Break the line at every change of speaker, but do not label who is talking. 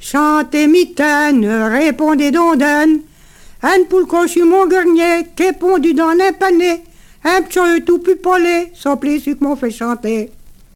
Chantez mitaine, répondez donne. Un poule cochu mon grenier, qui est pondu dans un panier. Un petit tout pupolé, sans plaisir que fait chanter.